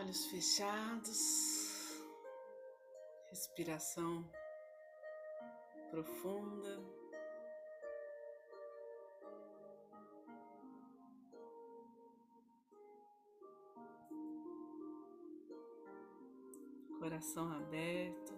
olhos fechados, respiração profunda. Coração aberto.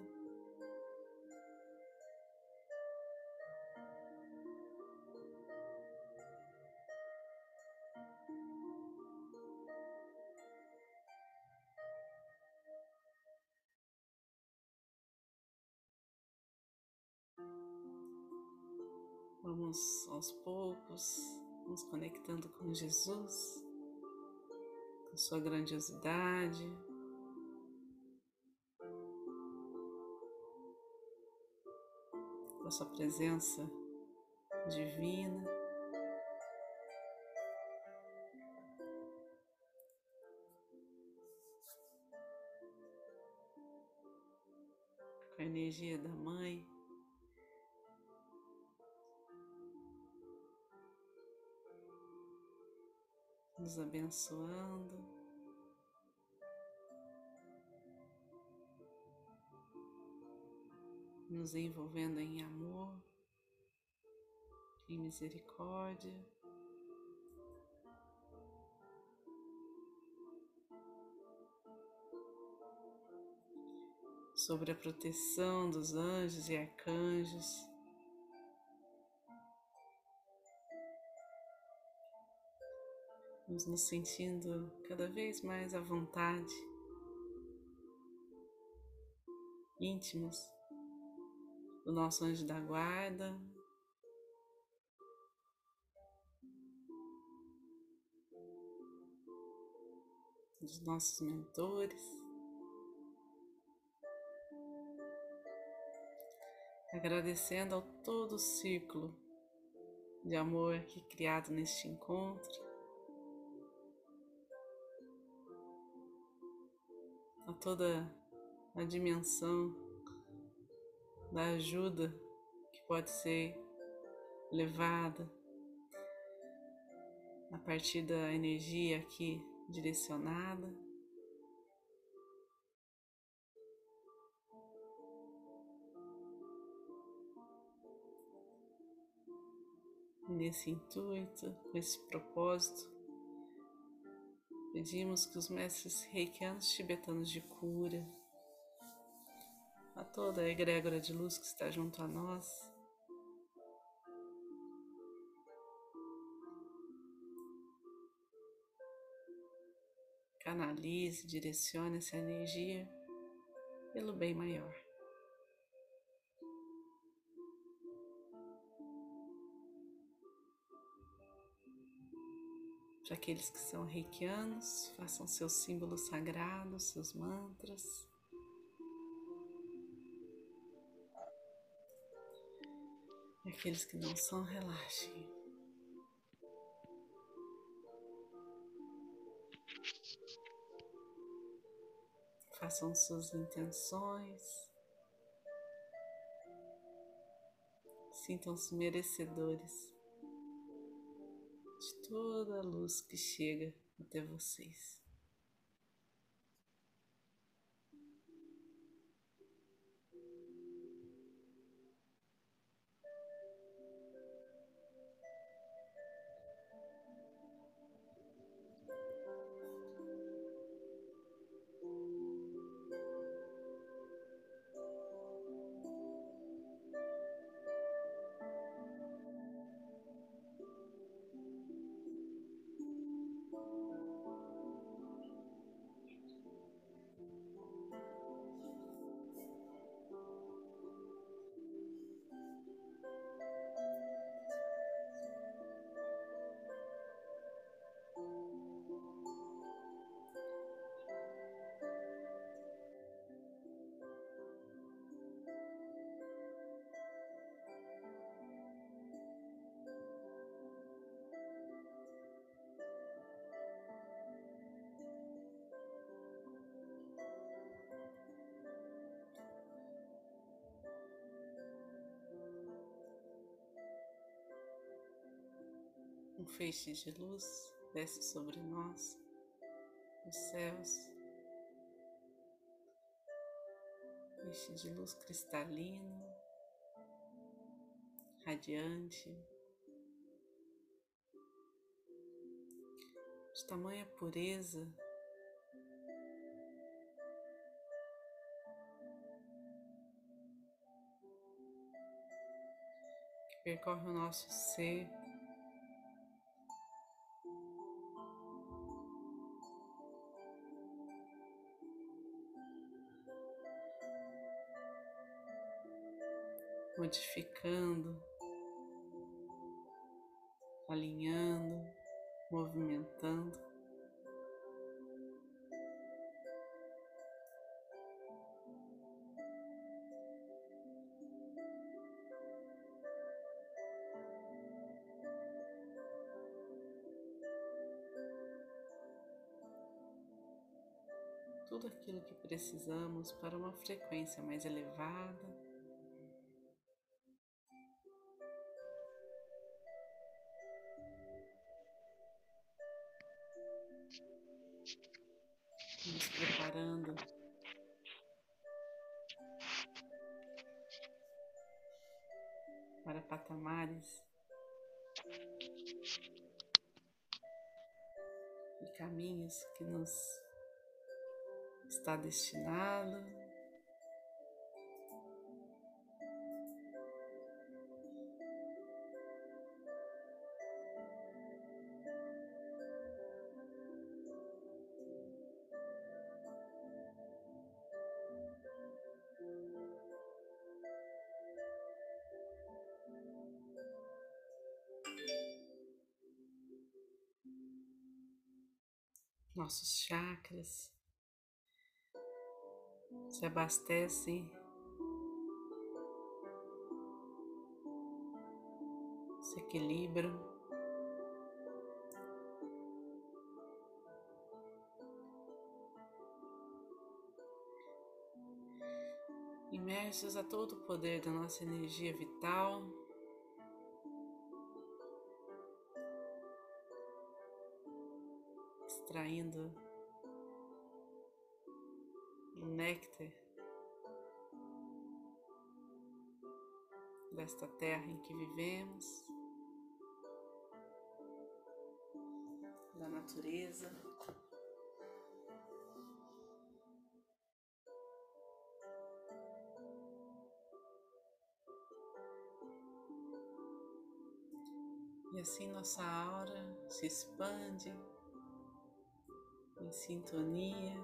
Vamos aos poucos nos conectando com Jesus, com Sua grandiosidade, com Sua presença divina. Com a energia da Mãe. Nos abençoando. Nos envolvendo em amor, em misericórdia. Sobre a proteção dos anjos e arcanjos. Vamos nos sentindo cada vez mais à vontade, íntimos do nosso anjo da guarda. Dos nossos mentores, agradecendo ao todo o círculo de amor que é criado neste encontro. A toda a dimensão da ajuda que pode ser levada a partir da energia aqui direcionada. Nesse intuito, com esse propósito, Pedimos que os mestres reikianos tibetanos de cura, a toda a egrégora de luz que está junto a nós, canalize, direcione essa energia pelo bem maior. Para aqueles que são reikianos, façam seus símbolos sagrados, seus mantras. E aqueles que não são, relaxem. Façam suas intenções. Sintam-se merecedores toda a luz que chega até vocês. Um feixe de luz desce sobre nós, os céus, Este de luz cristalina, radiante, de tamanha pureza. Percorre o nosso ser. Modificando, alinhando, movimentando. tudo aquilo que precisamos para uma frequência mais elevada. Nos preparando para patamares e caminhos que nos está destinado. Nossos chakras. Se abastecem, se equilibram. Imersos a todo o poder da nossa energia vital, extraindo néctar desta terra em que vivemos, da natureza. E assim nossa aura se expande sintonia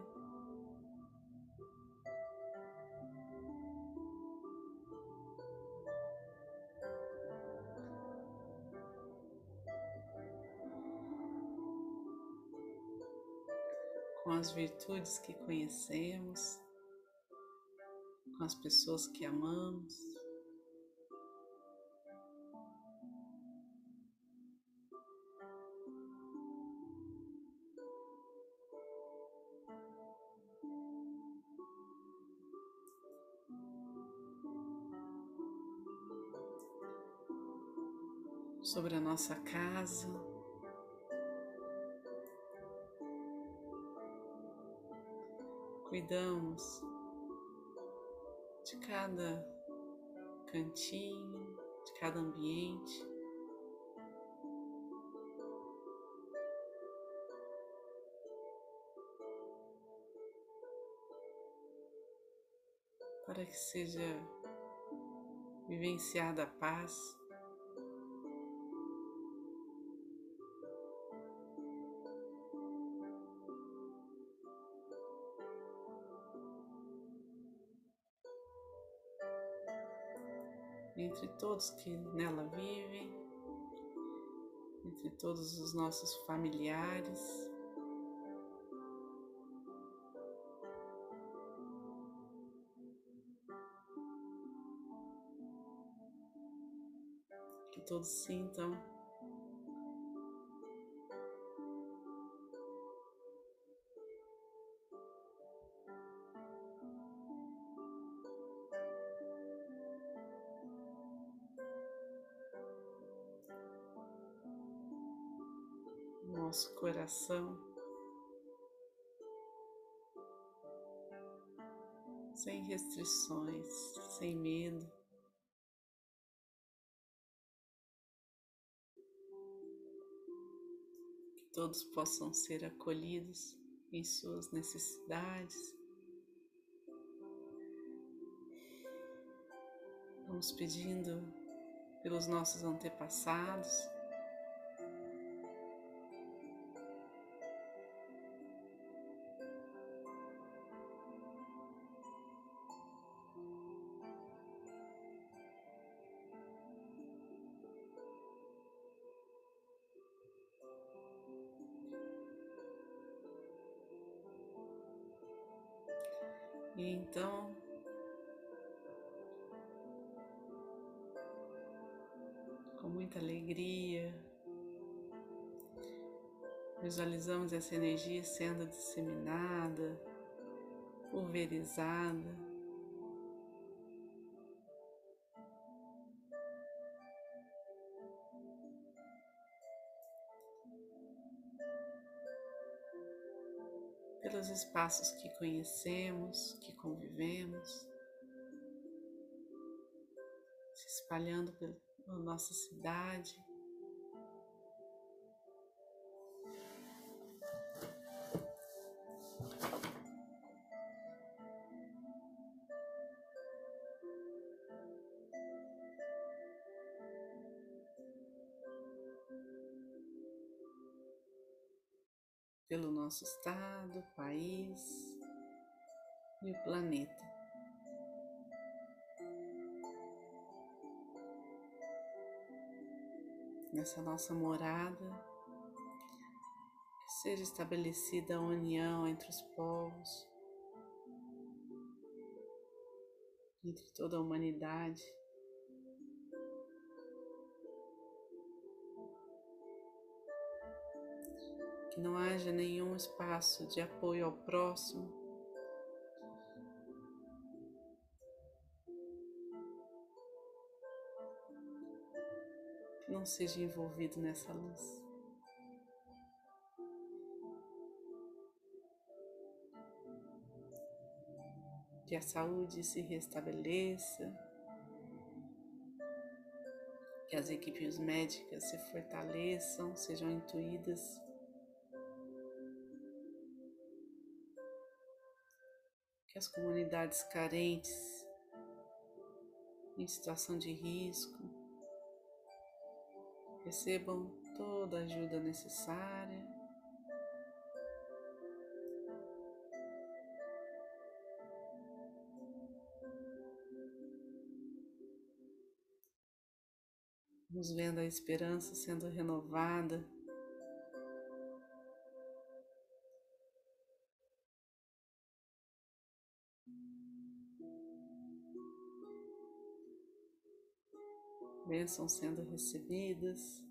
com as virtudes que conhecemos, com as pessoas que amamos. Sobre a nossa casa, cuidamos de cada cantinho, de cada ambiente. Para que seja vivenciada a paz. Entre todos que nela vivem, entre todos os nossos familiares. Que todos sintam nosso coração sem restrições, sem medo. Que todos possam ser acolhidos em suas necessidades. Vamos pedindo pelos nossos antepassados. E então com muita alegria. Visualizamos essa energia sendo disseminada, pulverizada. Pelos espaços que conhecemos, que convivemos, se espalhando pelo na nossa cidade. Nosso estado, país e o planeta. nessa nossa morada, seja estabelecida a união entre os povos, entre toda a humanidade. Que não haja nenhum espaço de apoio ao próximo não seja envolvido nessa luz. Que a saúde se restabeleça, que as equipes médicas se fortaleçam, sejam intuídas. Que as comunidades carentes, em situação de risco, recebam toda a ajuda necessária. Vamos vendo a esperança sendo renovada. Bênçãos sendo recebidas.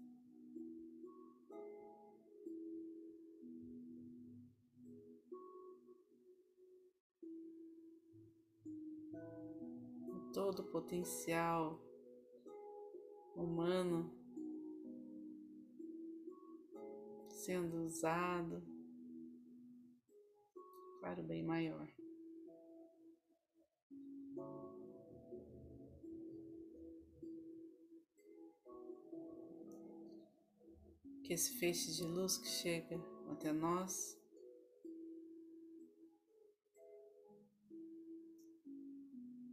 Todo o potencial humano sendo usado para o bem maior. Que esse feixe de luz que chega até nós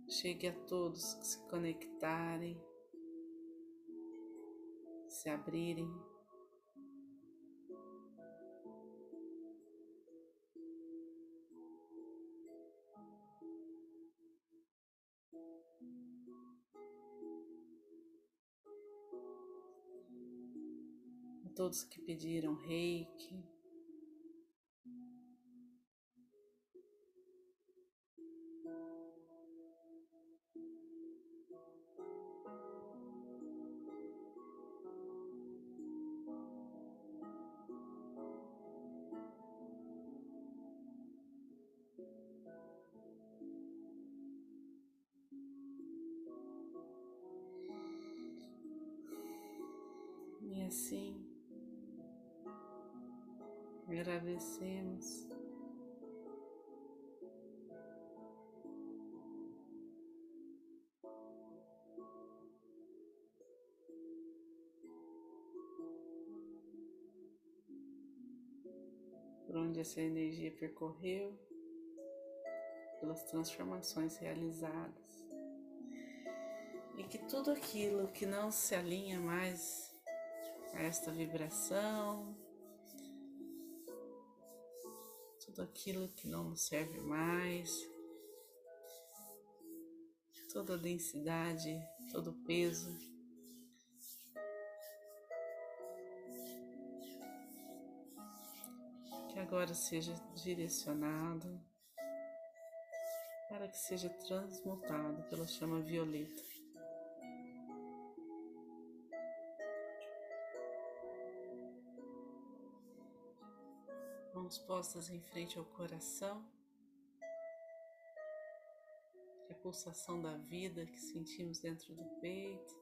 chegue a todos que se conectarem, se abrirem. Todos que pediram reiki. Assim Agradecemos. Por onde essa energia percorreu, pelas transformações realizadas. E que tudo aquilo que não se alinha mais a esta vibração, tudo aquilo que não nos serve mais, toda a densidade, todo o peso. Que agora seja direcionado para que seja transmutado pela chama violeta. Mãos postas em frente ao coração. pulsação da vida que sentimos dentro do peito.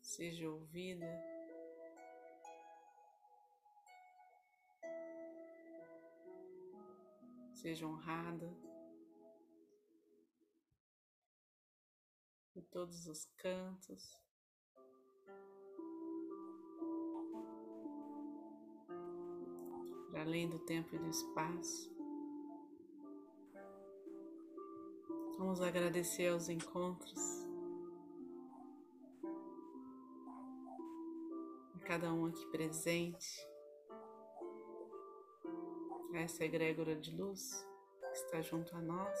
Seja ouvida. Seja honrada em todos os cantos. Para além do tempo e do espaço. Vamos agradecer aos encontros, a cada um aqui presente, a essa egrégora de luz que está junto a nós.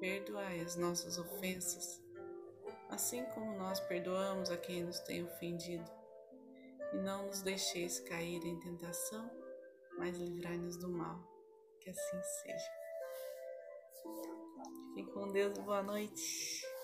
perdoai as nossas ofensas, assim como nós perdoamos a quem nos tem ofendido. E não nos deixeis cair em tentação, mas livrai-nos do mal. Que assim seja. Fiquem com Deus, boa noite.